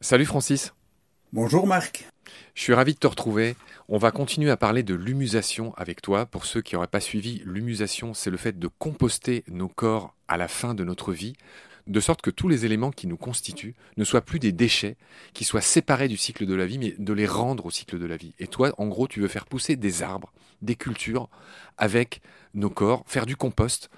Salut Francis. Bonjour Marc. Je suis ravi de te retrouver. On va continuer à parler de l'humusation avec toi. Pour ceux qui n'auraient pas suivi, l'humusation, c'est le fait de composter nos corps à la fin de notre vie, de sorte que tous les éléments qui nous constituent ne soient plus des déchets, qui soient séparés du cycle de la vie, mais de les rendre au cycle de la vie. Et toi, en gros, tu veux faire pousser des arbres, des cultures avec nos corps, faire du compost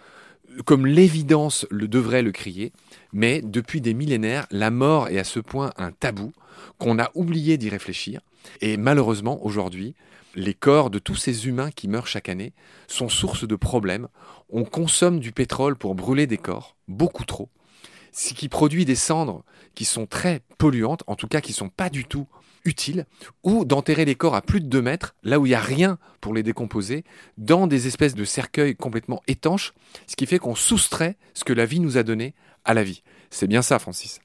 comme l'évidence le devrait le crier, mais depuis des millénaires, la mort est à ce point un tabou qu'on a oublié d'y réfléchir. Et malheureusement, aujourd'hui, les corps de tous ces humains qui meurent chaque année sont source de problèmes. On consomme du pétrole pour brûler des corps, beaucoup trop, ce qui produit des cendres qui sont très polluantes, en tout cas qui ne sont pas du tout utile, ou d'enterrer les corps à plus de 2 mètres, là où il n'y a rien pour les décomposer, dans des espèces de cercueils complètement étanches, ce qui fait qu'on soustrait ce que la vie nous a donné à la vie. C'est bien ça, Francis.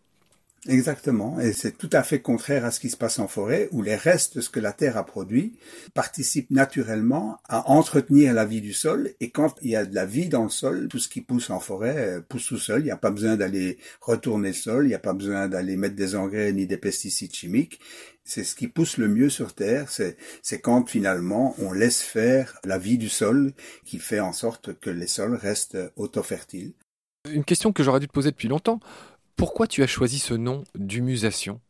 Exactement, et c'est tout à fait contraire à ce qui se passe en forêt, où les restes de ce que la terre a produit participent naturellement à entretenir la vie du sol, et quand il y a de la vie dans le sol, tout ce qui pousse en forêt euh, pousse tout seul, il n'y a pas besoin d'aller retourner le sol, il n'y a pas besoin d'aller mettre des engrais ni des pesticides chimiques, c'est ce qui pousse le mieux sur Terre, c'est quand finalement on laisse faire la vie du sol qui fait en sorte que les sols restent auto-fertiles. Une question que j'aurais dû te poser depuis longtemps. Pourquoi tu as choisi ce nom d'humusation?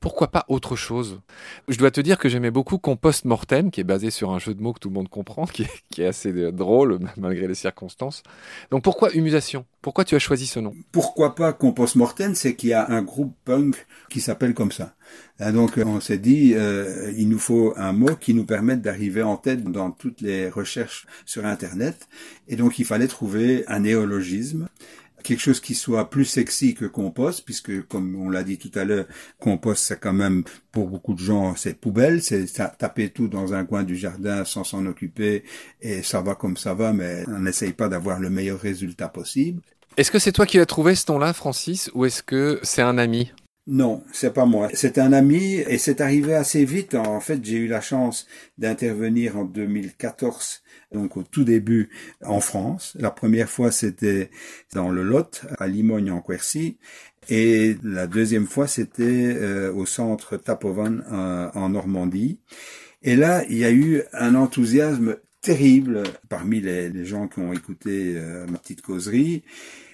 Pourquoi pas autre chose? Je dois te dire que j'aimais beaucoup Compost Mortem, qui est basé sur un jeu de mots que tout le monde comprend, qui est, assez drôle malgré les circonstances. Donc pourquoi Humusation? Pourquoi tu as choisi ce nom? Pourquoi pas Compost Mortem? C'est qu'il y a un groupe punk qui s'appelle comme ça. donc on s'est dit, euh, il nous faut un mot qui nous permette d'arriver en tête dans toutes les recherches sur Internet. Et donc il fallait trouver un néologisme quelque chose qui soit plus sexy que compost, puisque comme on l'a dit tout à l'heure, compost c'est quand même pour beaucoup de gens c'est poubelle, c'est taper tout dans un coin du jardin sans s'en occuper et ça va comme ça va, mais on n'essaye pas d'avoir le meilleur résultat possible. Est-ce que c'est toi qui l'as trouvé ce ton-là, Francis, ou est-ce que c'est un ami? Non, c'est pas moi. C'est un ami et c'est arrivé assez vite. En fait, j'ai eu la chance d'intervenir en 2014, donc au tout début en France. La première fois, c'était dans le Lot, à Limogne en Quercy. Et la deuxième fois, c'était euh, au centre Tapovan euh, en Normandie. Et là, il y a eu un enthousiasme terrible parmi les, gens qui ont écouté euh, ma petite causerie,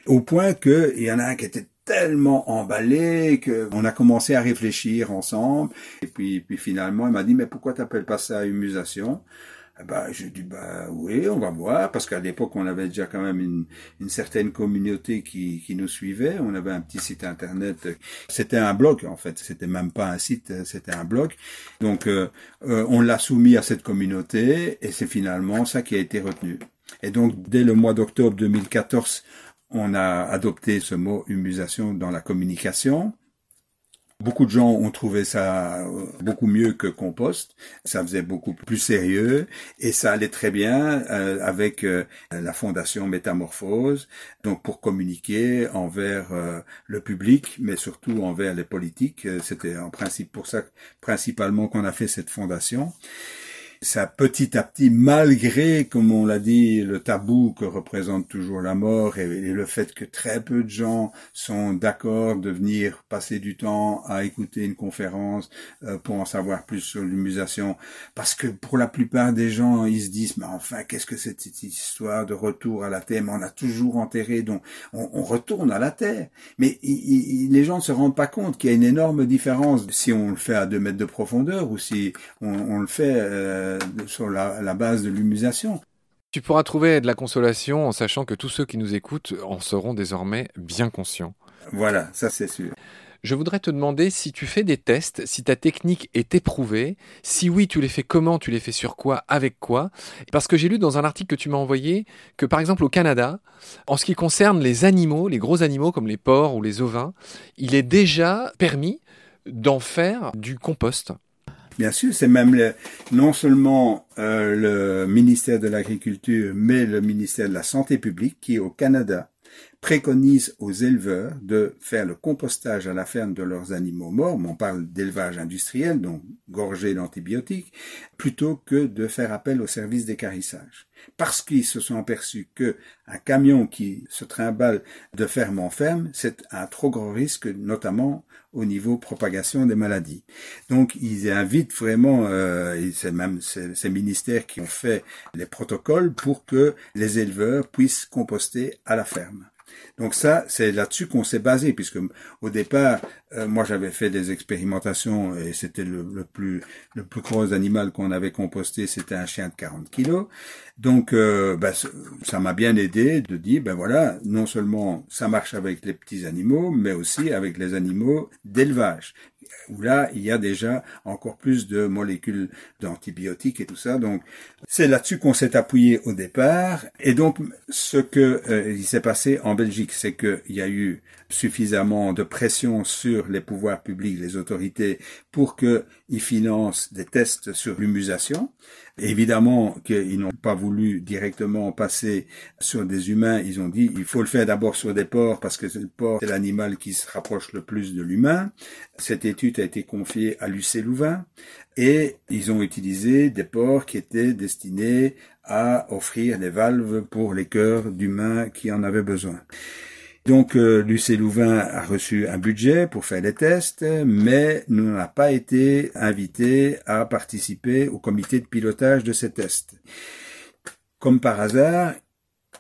au point qu'il y en a un qui était tellement emballé que on a commencé à réfléchir ensemble et puis puis finalement il m'a dit mais pourquoi t'appelles pas ça humusation ben, j'ai dit bah oui, on va voir parce qu'à l'époque on avait déjà quand même une, une certaine communauté qui, qui nous suivait. On avait un petit site internet. C'était un blog en fait. C'était même pas un site, c'était un blog. Donc euh, euh, on l'a soumis à cette communauté et c'est finalement ça qui a été retenu. Et donc dès le mois d'octobre 2014, on a adopté ce mot humusation dans la communication. Beaucoup de gens ont trouvé ça euh, beaucoup mieux que compost. Ça faisait beaucoup plus sérieux et ça allait très bien euh, avec euh, la fondation Métamorphose. Donc pour communiquer envers le public, mais surtout envers les politiques. C'était en principe pour ça principalement qu'on a fait cette fondation ça petit à petit, malgré, comme on l'a dit, le tabou que représente toujours la mort et, le fait que très peu de gens sont d'accord de venir passer du temps à écouter une conférence euh, pour en savoir plus sur l'humusation, parce que pour la plupart des gens, ils se disent, mais enfin, qu'est-ce que c'est cette histoire de retour à la terre? Mais on a toujours enterré, donc on, retourne à la terre. Mais les gens ne se rendent pas compte qu'il y a une énorme différence si on le fait à deux mètres de profondeur ou si on, le fait euh, euh, sur la, base de l'humusation. Tu pourras trouver de la consolation en sachant que tous ceux qui nous écoutent en seront désormais bien conscients. Voilà, ça c'est sûr. Je voudrais te demander si tu fais des tests, si ta technique est éprouvée, si oui, tu les fais comment, tu les fais sur quoi, avec quoi? Parce que j'ai lu dans un article que tu m'as envoyé que par exemple au Canada, en ce qui concerne les animaux, les gros animaux comme les porcs ou les ovins, il est déjà permis d'en faire du compost. Bien sûr, c'est même non seulement euh, le ministère de l'Agriculture, mais le ministère de la Santé publique qui, au Canada, préconise aux éleveurs de faire le compostage à la ferme de leurs animaux morts, on parle d'élevage industriel, donc gorgé d'antibiotiques, plutôt que de faire appel au service d'écarissage. Parce qu'ils se sont aperçus que un camion qui se trimballe de ferme en ferme, c'est un trop gros risque, notamment au niveau propagation des maladies. Donc ils invitent vraiment, euh, c'est même ces ministères qui ont fait les protocoles pour que les éleveurs puissent composter à la ferme. Donc ça, c'est là-dessus qu'on s'est basé, puisque au départ, euh, moi j'avais fait des expérimentations et c'était le, plus le plus gros animal qu'on avait composté, c'était un chien de 40 kilos. Donc euh, ben, ça m'a bien aidé de dire, ben voilà, non seulement ça marche avec les petits animaux, mais aussi avec les animaux d'élevage où là, il y a déjà encore plus de molécules d'antibiotiques et tout ça. Donc, c'est là-dessus qu'on s'est appuyé au départ. Et donc, ce que euh, il s'est passé en Belgique, c'est qu'il y a eu suffisamment de pression sur les pouvoirs publics, les autorités, pour qu'ils financent des tests sur l'humusation. Évidemment qu'ils n'ont pas voulu directement passer sur des humains. Ils ont dit il faut le faire d'abord sur des porcs parce que le porc c'est l'animal qui se rapproche le plus de l'humain. Cette étude a été confiée à l'UC Louvain et ils ont utilisé des porcs qui étaient destinés à offrir des valves pour les cœurs d'humains qui en avaient besoin. Donc euh, l'UC Louvain a reçu un budget pour faire les tests, mais n'a pas été invité à participer au comité de pilotage de ces tests. Comme par hasard,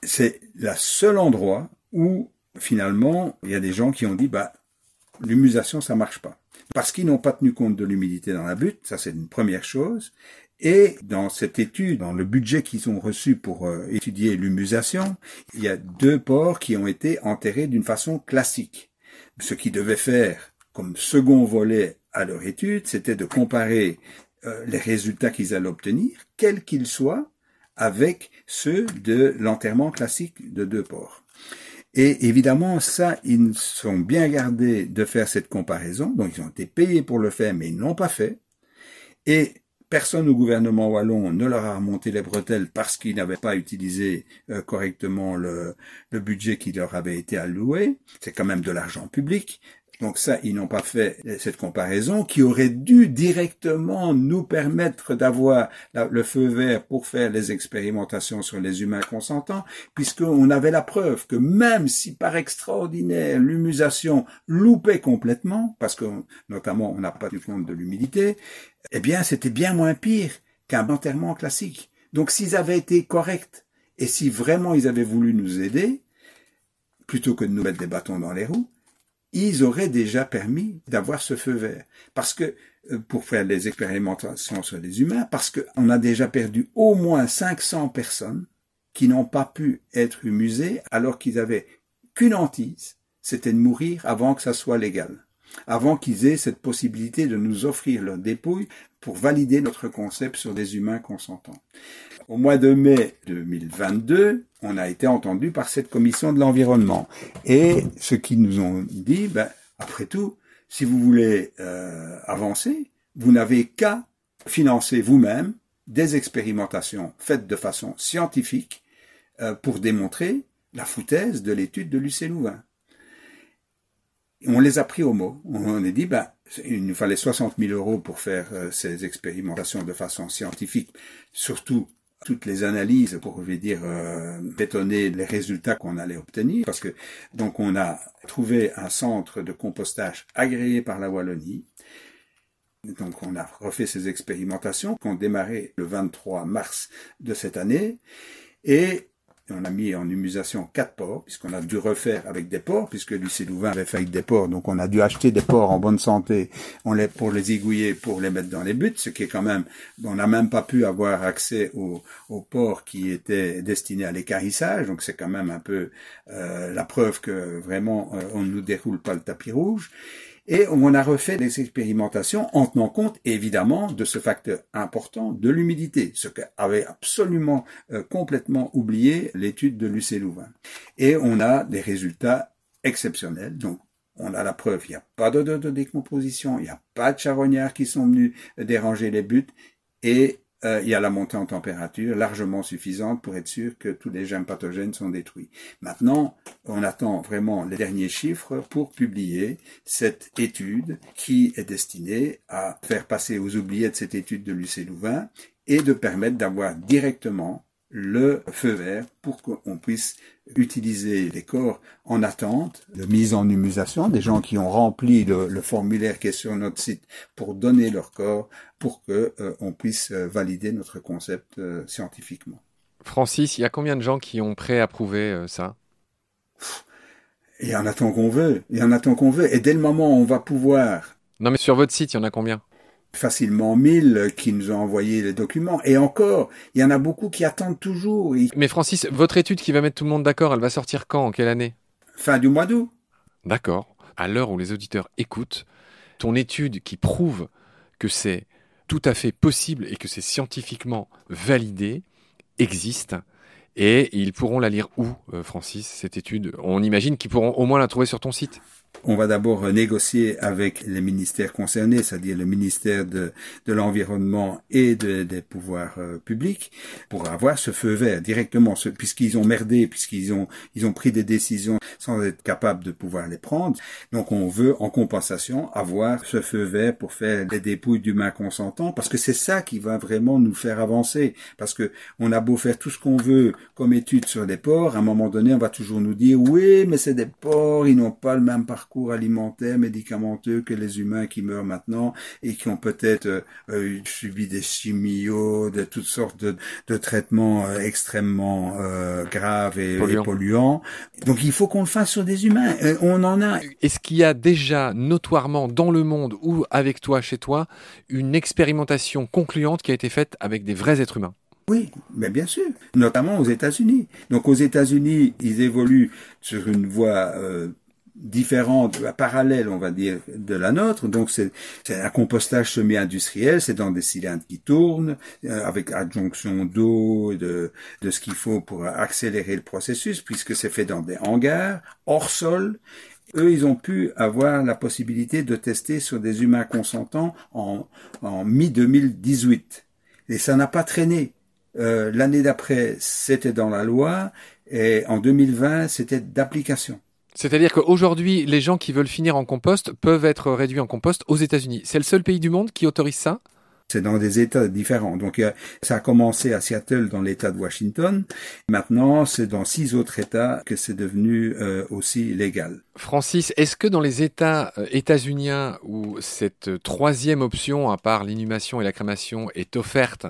c'est le seul endroit où finalement il y a des gens qui ont dit bah l'humusation ça marche pas parce qu'ils n'ont pas tenu compte de l'humidité dans la butte, ça c'est une première chose, et dans cette étude, dans le budget qu'ils ont reçu pour euh, étudier l'humusation, il y a deux porcs qui ont été enterrés d'une façon classique. Ce qu'ils devaient faire comme second volet à leur étude, c'était de comparer euh, les résultats qu'ils allaient obtenir, quels qu'ils soient, avec ceux de l'enterrement classique de deux porcs. Et évidemment, ça, ils sont bien gardés de faire cette comparaison, donc ils ont été payés pour le faire, mais ils n'ont pas fait. Et Personne au gouvernement wallon ne leur a remonté les bretelles parce qu'ils n'avaient pas utilisé euh, correctement le, le budget qui leur avait été alloué. C'est quand même de l'argent public. Donc ça, ils n'ont pas fait cette comparaison qui aurait dû directement nous permettre d'avoir le feu vert pour faire les expérimentations sur les humains consentants, puisqu'on avait la preuve que même si par extraordinaire l'humusation loupait complètement, parce que notamment on n'a pas du compte de l'humidité, eh bien c'était bien moins pire qu'un enterrement classique. Donc s'ils avaient été corrects et si vraiment ils avaient voulu nous aider, plutôt que de nous mettre des bâtons dans les roues, ils auraient déjà permis d'avoir ce feu vert. Parce que, euh, pour faire les expérimentations sur les humains, parce qu'on a déjà perdu au moins 500 personnes qui n'ont pas pu être humusées alors qu'ils avaient qu'une hantise, c'était de mourir avant que ça soit légal avant qu'ils aient cette possibilité de nous offrir leur dépouille pour valider notre concept sur des humains consentants. Au mois de mai 2022, on a été entendu par cette commission de l'environnement. Et ce qu'ils nous ont dit, ben, après tout, si vous voulez euh, avancer, vous n'avez qu'à financer vous-même des expérimentations faites de façon scientifique euh, pour démontrer la foutaise de l'étude de Lucé Louvain on les a pris au mot. On a dit, ben, il nous fallait 60 000 euros pour faire euh, ces expérimentations de façon scientifique, surtout toutes les analyses pour, je vais dire, euh, bétonner les résultats qu'on allait obtenir, parce que donc on a trouvé un centre de compostage agréé par la Wallonie. Donc on a refait ces expérimentations qui ont démarré le 23 mars de cette année, et on a mis en humusation quatre porcs, puisqu'on a dû refaire avec des porcs, puisque Lucie Louvain avait fait avec des porcs, donc on a dû acheter des porcs en bonne santé on les, pour les aiguiller, pour les mettre dans les buts, ce qui est quand même, on n'a même pas pu avoir accès aux, porcs qui étaient destinés à l'écarissage, donc c'est quand même un peu euh, la preuve que vraiment euh, on ne nous déroule pas le tapis rouge. Et on a refait des expérimentations en tenant compte évidemment de ce facteur important de l'humidité, ce qu'avait absolument euh, complètement oublié l'étude de Lucé Louvain. Et on a des résultats exceptionnels. Donc on a la preuve, il n'y a pas de, décomposition, il n'y a pas de charognards qui sont venus déranger les buts, et euh, il y a la montée en température largement suffisante pour être sûr que tous les germes pathogènes sont détruits. Maintenant, on attend vraiment les derniers chiffres pour publier cette étude qui est destinée à faire passer aux oubliettes cette étude de l'UC Louvain et de permettre d'avoir directement le feu vert pour qu'on puisse utiliser les corps en attente de mise en humusation, des gens qui ont rempli le, formulaire qui est sur notre site pour donner leur corps, pour que euh, on puisse euh, valider notre concept euh, scientifiquement. Francis, il y a combien de gens qui ont préapprouvé ça? Il y en a tant qu'on veut, il y en a tant qu'on veut, et dès le moment où on va pouvoir... Non mais sur votre site, il y en a combien? Facilement mille qui nous ont envoyé les documents. Et encore, il y en a beaucoup qui attendent toujours. Mais Francis, votre étude qui va mettre tout le monde d'accord, elle va sortir quand En quelle année? Fin du mois d'août. D'accord. À l'heure où les auditeurs écoutent, ton étude qui prouve que c'est tout à fait possible et que c'est scientifiquement validé existe. Et ils pourront la lire où, euh, Francis, cette étude? On imagine qu'ils pourront au moins la trouver sur ton site. On va d'abord négocier avec les ministères concernés, c'est-à-dire le ministère de, de l'Environnement et de, des pouvoirs euh, publics, pour avoir ce feu vert directement, puisqu'ils ont merdé, puisqu'ils ont, ils ont pris des décisions sans être capables de pouvoir les prendre. Donc on veut, en compensation, avoir ce feu vert pour faire les dépouilles d'humains consentants, parce que c'est ça qui va vraiment nous faire avancer. Parce que on a beau faire tout ce qu'on veut comme étude sur les porcs, à un moment donné, on va toujours nous dire, oui, mais c'est des porcs, ils n'ont pas le même parcours parcours alimentaire médicamenteux que les humains qui meurent maintenant et qui ont peut-être euh, euh, subi des chimios, de toutes sortes de, de traitements euh, extrêmement graves et, polluants. Donc il faut qu'on le fasse sur des humains. on en a. Est-ce qu'il y a déjà notoirement dans le monde ou avec toi chez toi une expérimentation concluante qui a été faite avec des vrais êtres humains? Oui, mais bien sûr, notamment aux États-Unis. Donc aux États-Unis, ils évoluent sur une voie euh, différente, parallèle, on va dire, de la nôtre. Donc c'est un compostage semi-industriel, c'est dans des cylindres qui tournent, euh, avec adjonction d'eau de, de ce qu'il faut pour accélérer le processus, puisque c'est fait dans des hangars, hors sol. Eux, ils ont pu avoir la possibilité de tester sur des humains consentants en, en mi-2018. Et ça n'a pas traîné. Euh, L'année d'après, c'était dans la loi, et en 2020, c'était d'application. C'est-à-dire qu'aujourd'hui, les gens qui veulent finir en compost peuvent être réduits en compost aux États-Unis. C'est le seul pays du monde qui autorise ça? C'est dans des États différents. Donc ça a commencé à Seattle dans l'État de Washington. Maintenant, c'est dans six autres États que c'est devenu euh, aussi légal. Francis, est-ce que dans les États euh, états-uniens où cette troisième option, à part l'inhumation et la crémation, est offerte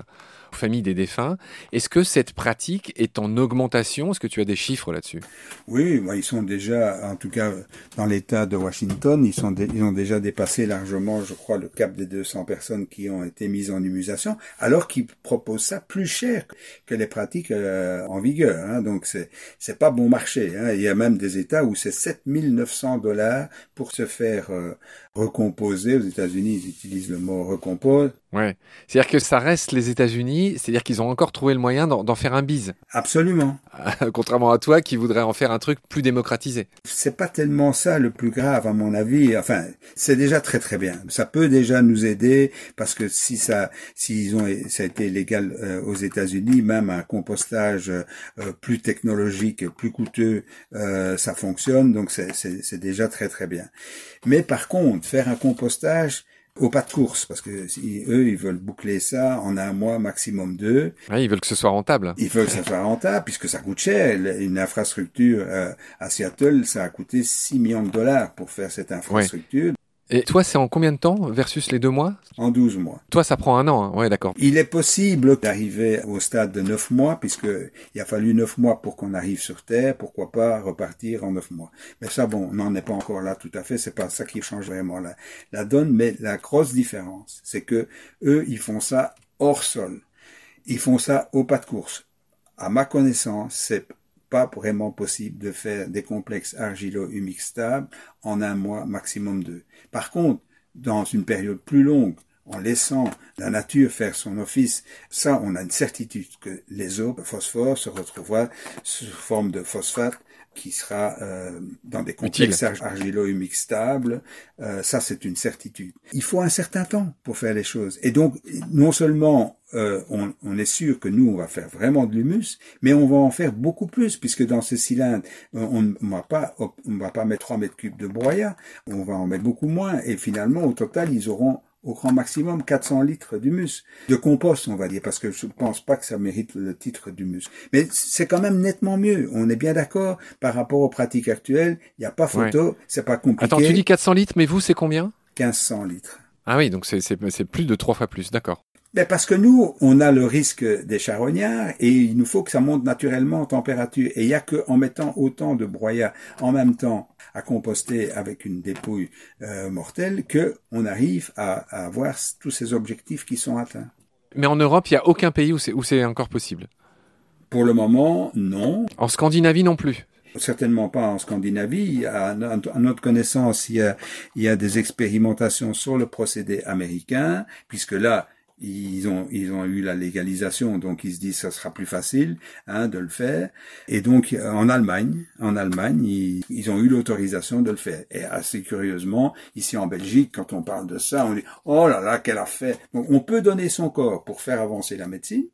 famille des défunts. Est-ce que cette pratique est en augmentation? Est-ce que tu as des chiffres là-dessus? Oui, ils sont déjà, en tout cas dans l'État de Washington, ils, sont ils ont déjà dépassé largement, je crois, le cap des 200 personnes qui ont été mises en humusation, alors qu'ils proposent ça plus cher que les pratiques euh, en vigueur. Hein. Donc c'est c'est pas bon marché. Hein. Il y a même des États où c'est 7900 dollars pour se faire euh, recomposer. Aux États-Unis, ils utilisent le mot recompose. Ouais. C'est-à-dire que ça reste les États-Unis, c'est-à-dire qu'ils ont encore trouvé le moyen d'en faire un bise. Absolument. Contrairement à toi qui voudrais en faire un truc plus démocratisé. C'est pas tellement ça le plus grave à mon avis. Enfin, c'est déjà très très bien. Ça peut déjà nous aider parce que si ça, s'ils ont, ça a été légal euh, aux États-Unis, même un compostage euh, plus technologique, plus coûteux, euh, ça fonctionne. Donc c'est déjà très très bien. Mais par contre, faire un compostage au pas de course, parce que eux, ils veulent boucler ça en un mois, maximum deux. ils veulent que ce soit rentable. Ils veulent que ça soit rentable, puisque ça coûte cher. Une infrastructure euh, à Seattle, ça a coûté 6 millions de dollars pour faire cette infrastructure. Et toi, c'est en combien de temps versus les deux mois? En 12 mois. Toi, ça prend un an, hein ouais, d'accord. Il est possible d'arriver au stade de 9 mois, puisque il a fallu 9 mois pour qu'on arrive sur Terre, pourquoi pas repartir en 9 mois? Mais ça, bon, on n'en est pas encore là tout à fait, c'est pas ça qui change vraiment la, la donne, mais la grosse différence, c'est que eux, ils font ça hors sol. Ils font ça au pas de course. À ma connaissance, c'est pas vraiment possible de faire des complexes argilo-humiques stables en un mois, maximum deux. Par contre, dans une période plus longue, en laissant la nature faire son office, ça, on a une certitude que les eaux phosphore se retrouveront sous forme de phosphate qui sera euh, dans des complexes argilo-humiques stables. Euh, ça, c'est une certitude. Il faut un certain temps pour faire les choses. Et donc, non seulement euh, on, on, est sûr que nous, on va faire vraiment de l'humus, mais on va en faire beaucoup plus, puisque dans ce cylindre, on ne va pas, on va pas mettre 3 mètres cubes de broyat, on va en mettre beaucoup moins, et finalement, au total, ils auront au grand maximum 400 litres d'humus, de compost on va dire, parce que je ne pense pas que ça mérite le titre d'humus. Mais c'est quand même nettement mieux, on est bien d'accord, par rapport aux pratiques actuelles, il n'y a pas photo, c'est pas compliqué. Attends, tu dis 400 litres, mais vous c'est combien? 1500 litres. Ah oui, donc c'est plus de trois fois plus, d'accord. Ben parce que nous, on a le risque des charognards et il nous faut que ça monte naturellement en température. Et il n'y a qu'en mettant autant de broyats en même temps à composter avec une dépouille euh, mortelle que on arrive à, à, avoir tous ces objectifs qui sont atteints. Mais en Europe, il n'y a aucun pays où c'est, où c'est encore possible. Pour le moment, non. En Scandinavie non plus. Certainement pas en Scandinavie. À, notre connaissance, il y, a, il y a des expérimentations sur le procédé américain, puisque là, ils ont ils ont eu la légalisation, donc ils se disent ça sera plus facile hein, de le faire. Et donc en Allemagne, en Allemagne, ils, ils ont eu l'autorisation de le faire. Et assez curieusement, ici en Belgique, quand on parle de ça, on dit oh là là qu'elle a fait. Donc on peut donner son corps pour faire avancer la médecine,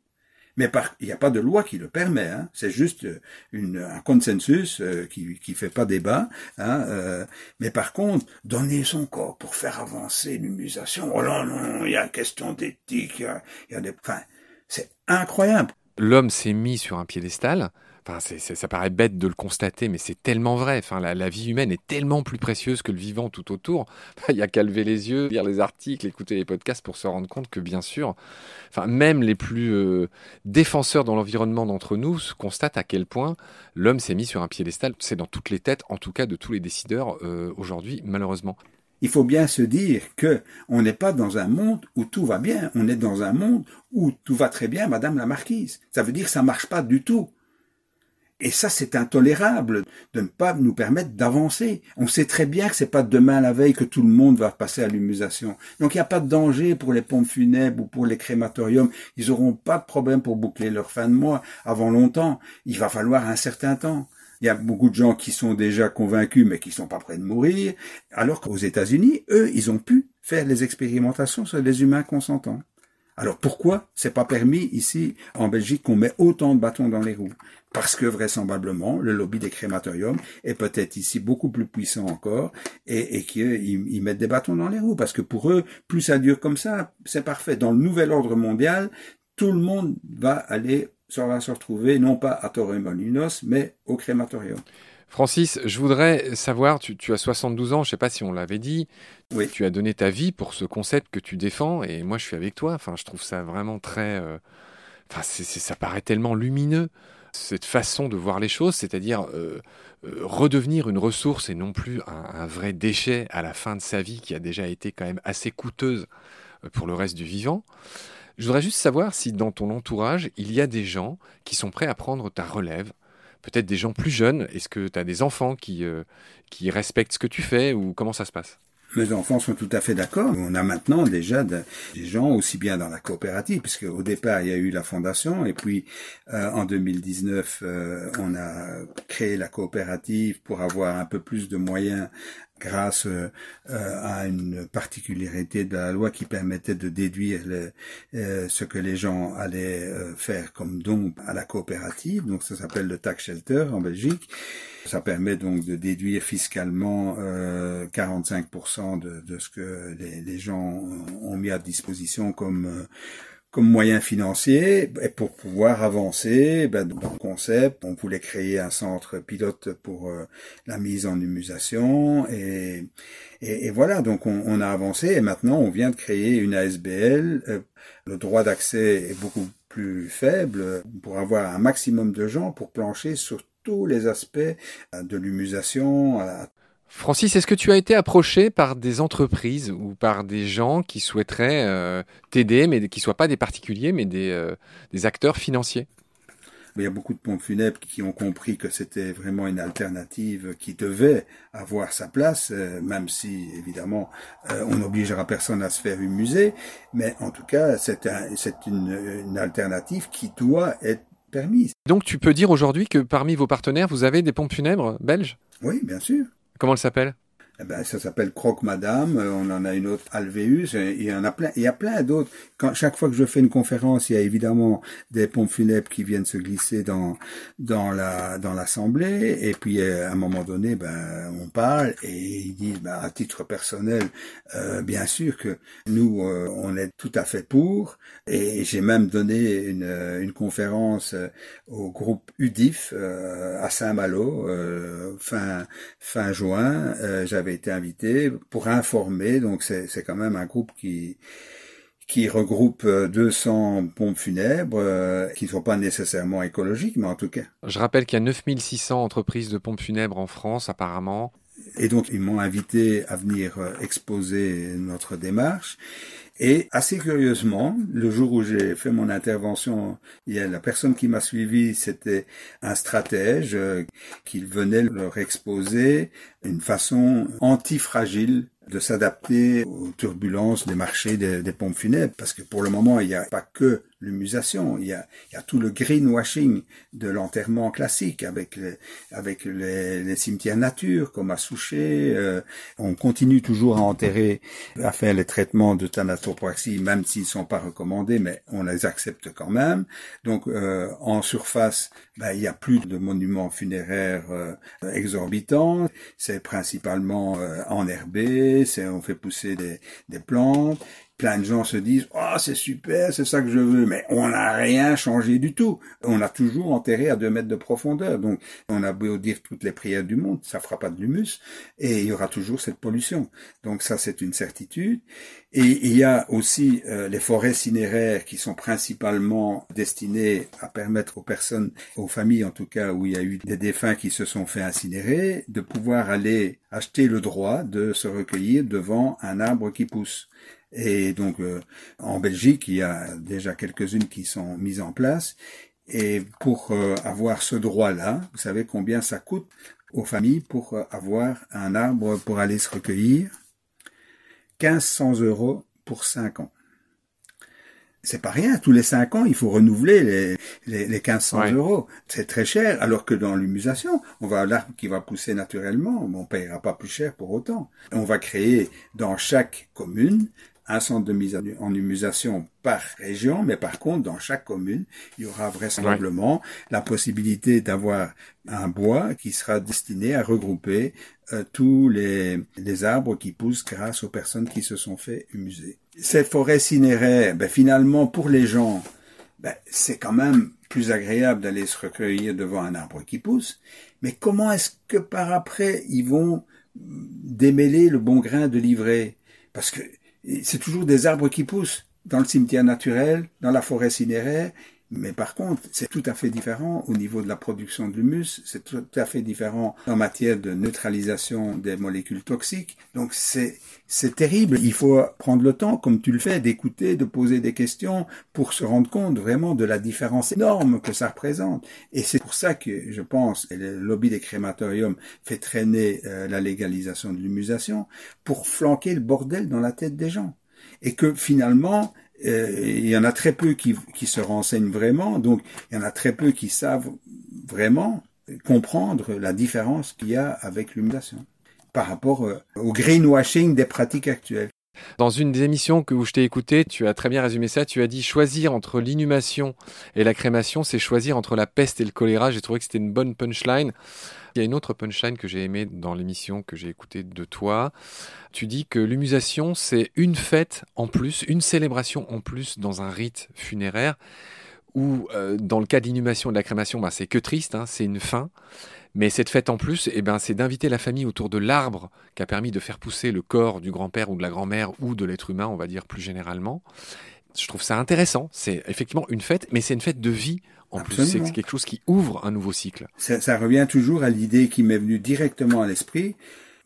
mais il n'y a pas de loi qui le permet. Hein. C'est juste une, un consensus euh, qui qui fait pas débat. Hein, euh, mais par contre, donner son corps pour faire avancer l'humusation, oh non, non, il y a une question d'éthique. Enfin, c'est incroyable. L'homme s'est mis sur un piédestal Ça paraît bête de le constater, mais c'est tellement vrai. Enfin, la, vie humaine est tellement plus précieuse que le vivant tout autour. Il y a qu'à lever les yeux, lire les articles, écouter les podcasts pour se rendre compte que, bien sûr, enfin, même les plus euh, défenseurs dans l'environnement d'entre nous constatent à quel point l'homme s'est mis sur un piédestal. C'est dans toutes les têtes, en tout cas de tous les décideurs euh, aujourd'hui, malheureusement. Il faut bien se dire que on n'est pas dans un monde où tout va bien. On est dans un monde où tout va très bien, Madame la Marquise. Ça veut dire que ça marche pas du tout. Et ça, c'est intolérable de ne pas nous permettre d'avancer. On sait très bien que c'est pas demain la veille que tout le monde va passer à l'humusation. Donc il n'y a pas de danger pour les pompes funèbres ou pour les crématoriums. Ils n'auront pas de problème pour boucler leur fin de mois avant longtemps. Il va falloir un certain temps. Il y a beaucoup de gens qui sont déjà convaincus mais qui sont pas prêts de mourir. Alors qu'aux États-Unis, eux, ils ont pu faire les expérimentations sur les humains consentants. Alors pourquoi c'est pas permis ici en Belgique qu'on met autant de bâtons dans les roues? Parce que vraisemblablement le lobby des crématoriums est peut-être ici beaucoup plus puissant encore et, et qu'ils mettent des bâtons dans les roues parce que pour eux plus ça dure comme ça c'est parfait. Dans le nouvel ordre mondial tout le monde va aller va se retrouver non pas à Torremolinos mais au crématorium. Francis, je voudrais savoir, tu, as 72 ans, je ne sais pas si on l'avait dit, oui. tu as donné ta vie pour ce concept que tu défends, et moi je suis avec toi, enfin je trouve ça vraiment très... Euh, enfin ça paraît tellement lumineux, cette façon de voir les choses, c'est-à-dire euh, euh, redevenir une ressource et non plus un, un, vrai déchet à la fin de sa vie qui a déjà été quand même assez coûteuse pour le reste du vivant. Je voudrais juste savoir si dans ton entourage, il y a des gens qui sont prêts à prendre ta relève, peut-être des gens plus jeunes Est-ce que tu as des enfants qui, euh, qui respectent ce que tu fais ou comment ça se passe? Mes enfants sont tout à fait d'accord. On a maintenant déjà des gens aussi bien dans la coopérative, puisque au départ il y a eu la fondation, et puis euh, en 2019 euh, on a créé la coopérative pour avoir un peu plus de moyens grâce euh, à une particularité de la loi qui permettait de déduire euh, ce que les gens allaient euh, faire comme don à la coopérative. Donc ça s'appelle le tax shelter en Belgique. Ça permet donc de déduire fiscalement 45% de, de, ce que les, les, gens ont mis à disposition comme comme moyen financier et pour pouvoir avancer ben, dans le concept. On voulait créer un centre pilote pour euh, la mise en humusation et, et, voilà, donc on, on, a avancé et maintenant on vient de créer une ASBL. Euh, le droit d'accès est beaucoup plus faible pour avoir un maximum de gens pour plancher sur tous les aspects euh, de l'humusation, Francis, est-ce que tu as été approché par des entreprises ou par des gens qui souhaiteraient euh, t'aider, mais qui ne soient pas des particuliers, mais des, euh, des acteurs financiers? Il y a beaucoup de pompes funèbres qui ont compris que c'était vraiment une alternative qui devait avoir sa place, euh, même si évidemment on n'obligera personne à se faire musée. Mais en tout cas, c'est un, une, une alternative qui doit être permise. Donc tu peux dire aujourd'hui que parmi vos partenaires, vous avez des pompes funèbres belges? Oui, bien sûr. Comment elles s'appellent eh ben, ça s'appelle Croque Madame. Euh, on en a une autre Alvéus. Il y en a plein. Il y a plein d'autres. Quand chaque fois que je fais une conférence, il y a évidemment des pompes funèbres qui viennent se glisser dans dans la dans l'assemblée. Et puis euh, à un moment donné, ben on parle et ils disent, ben, à titre personnel, euh, bien sûr que nous on est tout à fait pour. Et j'ai même donné une une conférence au groupe UDIF à Saint-Malo fin fin juin. J'avais été invité pour informer. Donc c'est quand même un groupe qui qui regroupe 200 euh, pompes funèbres euh, qui ne sont pas nécessairement écologiques, mais en tout cas. Je rappelle qu'il y a 9600 entreprises de pompes funèbres en France apparemment. Et donc ils m'ont invité à venir euh, exposer notre démarche. Et assez curieusement, le jour où j'ai fait mon intervention, il y la personne qui m'a suivi, c'était un stratège euh, qui venait leur exposer une façon antifragile de s'adapter aux turbulences des marchés des, des, pompes funèbres, parce que pour le moment, il n'y a pas que l'humusation, il y a, il y a tout le greenwashing de l'enterrement classique avec les, avec les, les, cimetières nature, comme à Souchet. Euh, on continue toujours à enterrer, à faire les traitements de thanatopraxie, même s'ils sont pas recommandés, mais on les accepte quand même. Donc, euh, en surface, ben, il y a plus de monuments funéraires euh, exorbitants. C'est principalement euh, enherbé, c'est on fait pousser des, des plantes plein de gens se disent oh c'est super c'est ça que je veux mais on n'a rien changé du tout. On a toujours enterré à deux mètres de profondeur. Donc on a beau dire toutes les prières du monde ça fera pas de l'humus et il y aura toujours cette pollution. Donc ça c'est une certitude. Et il y a aussi euh, les forêts cinéraires qui sont principalement destinées à permettre aux personnes aux familles en tout cas où il y a eu des défunts qui se sont fait incinérer de pouvoir aller acheter le droit de se recueillir devant un arbre qui pousse et donc euh, en Belgique, il y a déjà quelques-unes qui sont mises en place. Et pour euh, avoir ce droit-là, vous savez combien ça coûte aux familles pour euh, avoir un arbre pour aller se recueillir? 1500 euros pour 5 ans. C'est pas rien. Tous les 5 ans, il faut renouveler les, les, les 1500 euros. C'est très cher. Alors que dans l'humusation, on va l'arbre qui va pousser naturellement. On payera pas plus cher pour autant. On va créer dans chaque commune un centre de mise en humusation par région, mais par contre, dans chaque commune, il y aura vraisemblablement la possibilité d'avoir un bois qui sera destiné à regrouper euh, tous les, les, arbres qui poussent grâce aux personnes qui se sont fait humuser. Cette forêt cinéraire, ben, finalement, pour les gens, ben, c'est quand même plus agréable d'aller se recueillir devant un arbre qui pousse, mais comment est-ce que par après, ils vont démêler le bon grain de livret? Parce que c'est toujours des arbres qui poussent dans le cimetière naturel, dans la forêt cinéraire, mais par contre, c'est tout à fait différent au niveau de la production de l'humus, c'est tout à fait différent en matière de neutralisation des molécules toxiques. Donc c'est c'est terrible. Il faut prendre le temps, comme tu le fais, d'écouter, de poser des questions pour se rendre compte vraiment de la différence énorme que ça représente. Et c'est pour ça que je pense, et le lobby des crématoriums fait traîner euh, la légalisation de l'humusation pour flanquer le bordel dans la tête des gens. Et que finalement, euh, il y en a très peu qui, qui se renseignent vraiment, donc il y en a très peu qui savent vraiment comprendre la différence qu'il y a avec l'humidation par rapport euh, au greenwashing des pratiques actuelles. Dans une des émissions que je t'ai écouté, tu as très bien résumé ça. Tu as dit choisir entre l'inhumation et la crémation, c'est choisir entre la peste et le choléra. J'ai trouvé que c'était une bonne punchline. Il y a une autre punchline que j'ai aimée dans l'émission que j'ai écoutée de toi. Tu dis que l'humusation, c'est une fête en plus, une célébration en plus dans un rite funéraire, où euh, dans le cas d'inhumation et de la crémation, bah, c'est que triste, hein, c'est une fin. Mais cette fête en plus, eh ben, c'est d'inviter la famille autour de l'arbre qui a permis de faire pousser le corps du grand-père ou de la grand-mère ou de l'être humain, on va dire plus généralement. Je trouve ça intéressant. C'est effectivement une fête, mais c'est une fête de vie en plus. C'est quelque chose qui ouvre un nouveau cycle. Ça, ça revient toujours à l'idée qui m'est venue directement à l'esprit.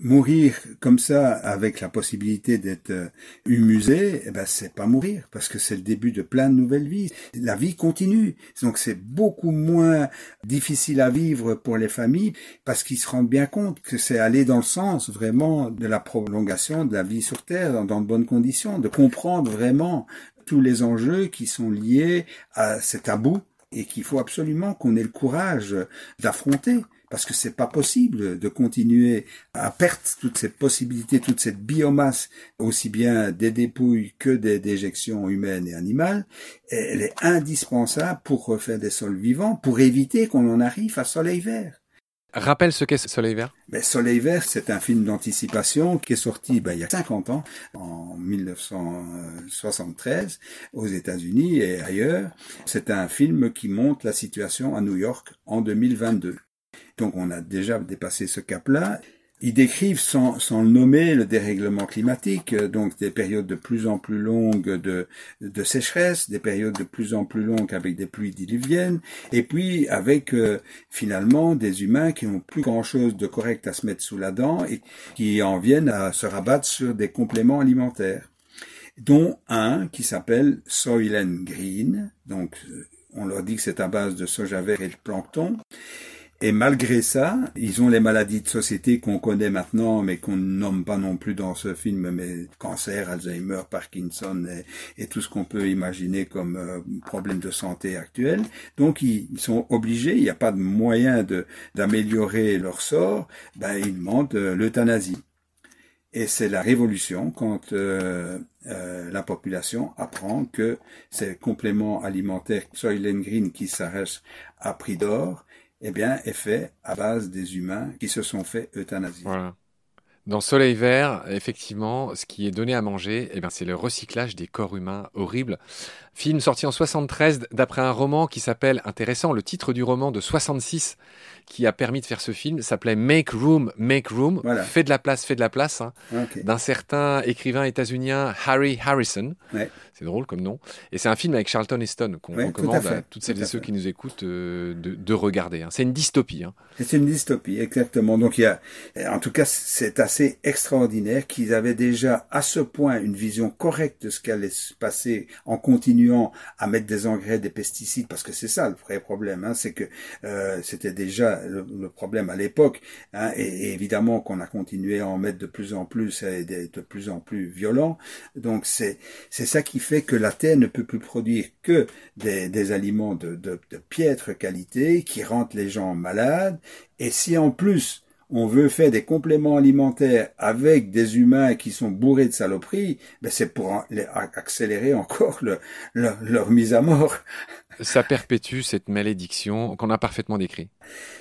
Mourir comme ça, avec la possibilité d'être euh, humusé, eh ben c'est pas mourir, parce que c'est le début de plein de nouvelles vies. La vie continue, donc c'est beaucoup moins difficile à vivre pour les familles, parce qu'ils se rendent bien compte que c'est aller dans le sens vraiment de la prolongation de la vie sur Terre dans de bonnes conditions, de comprendre vraiment tous les enjeux qui sont liés à cet tabou et qu'il faut absolument qu'on ait le courage d'affronter parce que c'est pas possible de continuer à perdre toutes ces possibilités, toute cette biomasse, aussi bien des dépouilles que des déjections humaines et animales. Elle est indispensable pour refaire des sols vivants, pour éviter qu'on en arrive à soleil vert. Rappelle ce qu'est Soleil Vert. Ben, Soleil Vert, c'est un film d'anticipation qui est sorti ben, il y a 50 ans, en 1973, aux États-Unis et ailleurs. C'est un film qui montre la situation à New York en 2022. Donc on a déjà dépassé ce cap-là. Ils décrivent sans, sans le nommer le dérèglement climatique, euh, donc des périodes de plus en plus longues de, de sécheresse, des périodes de plus en plus longues avec des pluies diluviennes, et puis avec euh, finalement des humains qui n'ont plus grand-chose de correct à se mettre sous la dent et qui en viennent à se rabattre sur des compléments alimentaires, dont un qui s'appelle Soylent Green, donc euh, on leur dit que c'est à base de soja vert et de plancton, et malgré ça, ils ont les maladies de société qu'on connaît maintenant, mais qu'on nomme pas non plus dans ce film, mais cancer, Alzheimer, Parkinson et, tout ce qu'on peut imaginer comme euh, problème de santé actuel. Donc ils, sont obligés, il n'y a pas de moyen de d'améliorer leur sort, ben ils demandent euh, l'euthanasie. Et c'est la révolution quand euh, la population apprend que ces compléments alimentaires Soylent Green qui s'arrêtent à prix d'or eh bien, est fait à base des humains qui se sont fait euthanasier. Voilà. Dans Soleil Vert, effectivement, ce qui est donné à manger, eh bien, c'est le recyclage des corps humains horribles. Film sorti en 73 d'après un roman qui s'appelle, intéressant, le titre du roman de 66 qui a permis de faire ce film s'appelait Make Room, Make Room, voilà. Fais de la place, fais de la place, hein, d'un certain écrivain états-unien Harry Harrison. Ouais. C'est drôle comme nom. Et c'est un film avec Charlton Heston qu'on recommande à, toutes celles et ceux qui nous écoutent euh, de, de, regarder. Hein. C'est une dystopie. Hein. C'est une dystopie, exactement. Donc il y a, en tout cas, c'est assez extraordinaire qu'ils avaient déjà à ce point une vision correcte de ce qui allait se passer en à mettre des engrais, des pesticides, parce que c'est ça le vrai problème. Hein, c'est que euh, c'était déjà le, problème à l'époque, hein, et, et, évidemment qu'on a continué à en mettre de plus en plus et de, de plus en plus violent. Donc c'est c'est ça qui fait que la terre ne peut plus produire que des, des aliments de, de, de piètre qualité qui rendent les gens malades. Et si en plus on veut faire des compléments alimentaires avec des humains qui sont bourrés de saloperies, ben c'est pour accélérer encore le, leur mise à mort. Ça perpétue cette malédiction qu'on a parfaitement décrit.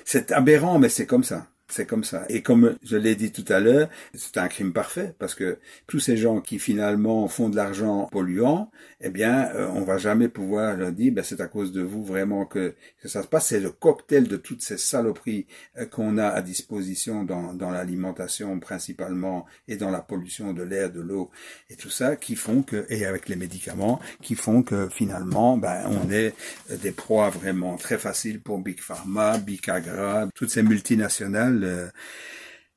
C'est aberrant, mais c'est comme ça. C'est comme ça. Et comme je l'ai dit tout à l'heure, c'est un crime parfait parce que tous ces gens qui finalement font de l'argent polluant, eh bien, euh, on va jamais pouvoir leur dire, ben, c'est à cause de vous vraiment que, ça se passe. C'est le cocktail de toutes ces saloperies euh, qu'on a à disposition dans, dans l'alimentation principalement et dans la pollution de l'air, de l'eau et tout ça qui font que, et avec les médicaments, qui font que finalement, ben, on est des proies vraiment très faciles pour Big Pharma, Big Agra, toutes ces multinationales euh,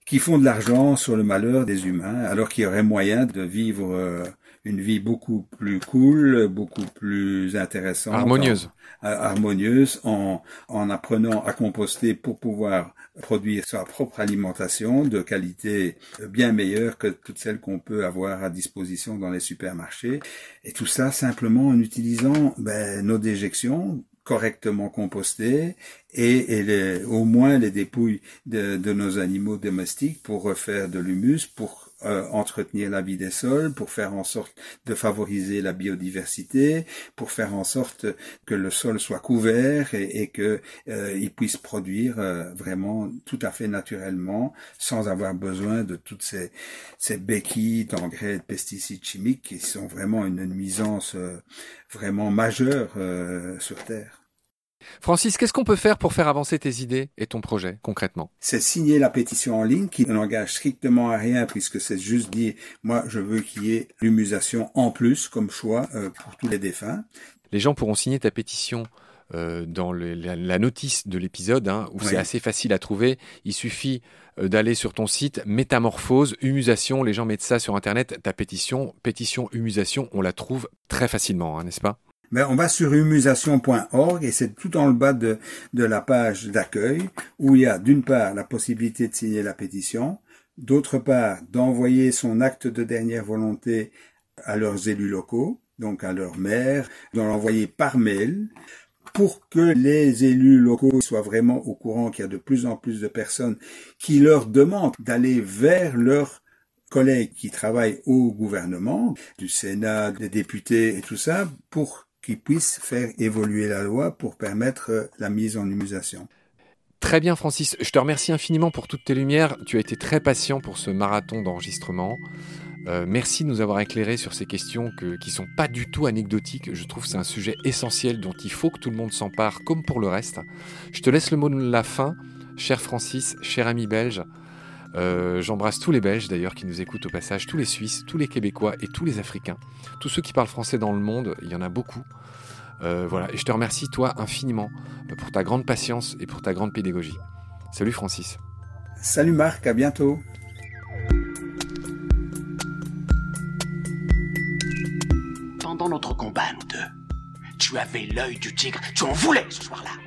qui font de l'argent sur le malheur des humains, alors qu'il y aurait moyen de vivre euh, une vie beaucoup plus cool, beaucoup plus intéressante, harmonieuse, en, harmonieuse, en, en apprenant à composter pour pouvoir produire sa propre alimentation de qualité bien meilleure que toutes celles qu'on peut avoir à disposition dans les supermarchés. Et tout ça simplement en utilisant ben, nos déjections correctement compostées et, au moins les dépouilles de, nos animaux domestiques pour refaire de l'humus, pour euh, entretenir la vie des sols, pour faire en sorte de favoriser la biodiversité, pour faire en sorte que le sol soit couvert et, et que euh, puisse produire euh, vraiment tout à fait naturellement, sans avoir besoin de toutes ces, ces béquilles d'engrais de pesticides chimiques qui sont vraiment une nuisance vraiment majeure sur Terre. Francis, qu'est-ce qu'on peut faire pour faire avancer tes idées et ton projet concrètement? C'est signer la pétition en ligne qui n'engage strictement à rien puisque c'est juste dire moi je veux qu'il y ait l'humusation en plus comme choix euh, pour tous les défunts. Les gens pourront signer ta pétition euh, dans la, notice de l'épisode, hein, où c'est assez facile à trouver. Il suffit euh, d'aller sur ton site Métamorphose, Humusation. Les gens mettent ça sur Internet. Ta pétition, pétition Humusation, on la trouve très facilement, hein, n'est-ce pas? Ben, on va sur humusation.org et c'est tout en bas de, de la page d'accueil où il y a d'une part la possibilité de signer la pétition, d'autre part d'envoyer son acte de dernière volonté à leurs élus locaux, donc à leur maire, de l'envoyer par mail pour que les élus locaux soient vraiment au courant qu'il y a de plus en plus de personnes qui leur demandent d'aller vers leurs collègues qui travaillent au gouvernement, du Sénat, des députés et tout ça, pour qui puisse faire évoluer la loi pour permettre euh, la mise en humusation. Très bien Francis, je te remercie infiniment pour toutes tes lumières. Tu as été très patient pour ce marathon d'enregistrement. Euh, merci de nous avoir éclairé sur ces questions que, qui sont pas du tout anecdotiques. Je trouve que c'est un sujet essentiel dont il faut que tout le monde s'empare, comme pour le reste. Je te laisse le mot de la fin, cher Francis, cher ami belge. Euh, j'embrasse tous les Belges d'ailleurs qui nous écoutent au passage, tous les Suisses, tous les Québécois et tous les Africains. Tous ceux qui parlent français dans le monde, il y en a beaucoup. Euh, voilà, et je te remercie toi infiniment pour ta grande patience et pour ta grande pédagogie. Salut Francis. Salut Marc, à bientôt. Pendant notre combat, nous deux, tu avais l'œil du tigre, tu en voulais ce soir-là.